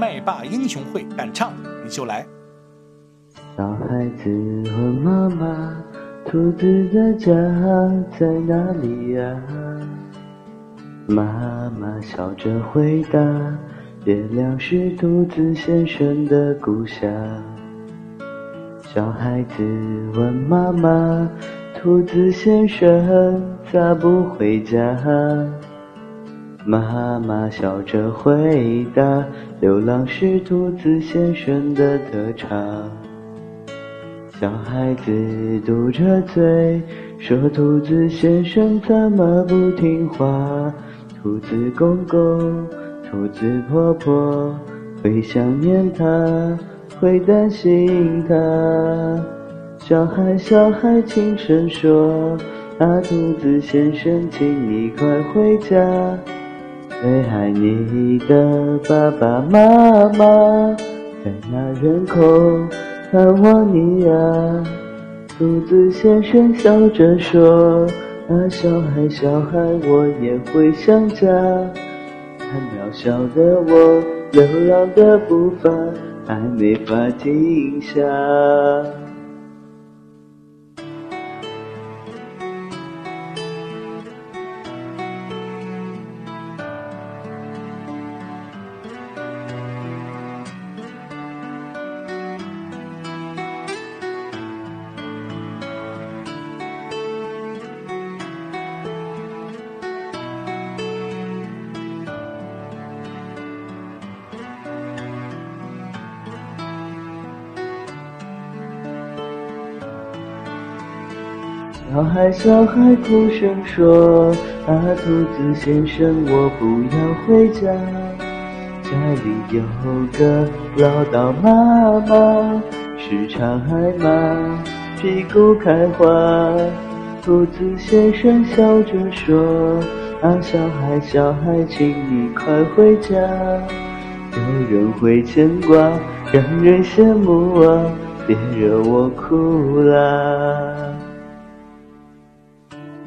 麦霸英雄会，敢唱你就来。小孩子问妈妈，兔子的家在哪里呀？妈妈笑着回答，月亮是兔子先生的故乡。小孩子问妈妈，兔子先生咋不回家？妈妈笑着回答：“流浪是兔子先生的特长。”小孩子嘟着嘴说：“兔子先生怎么不听话？兔子公公、兔子婆婆会想念他，会担心他。”小孩小孩轻声说：“啊，兔子先生，请你快回家。”最爱你的爸爸妈妈在那人口看望你呀。兔子先生笑着说：“啊，小孩小孩，我也会想家。很渺小的我，流浪的步伐还没法停下。”小孩，小孩，哭声说：“啊，兔子先生，我不要回家。家里有个唠叨妈妈，时常挨骂，屁股开花。”兔子先生笑着说：“啊，小孩，小孩，请你快回家。有人会牵挂，让人羡慕啊，别惹我哭啦。”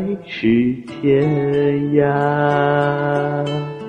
还是天涯。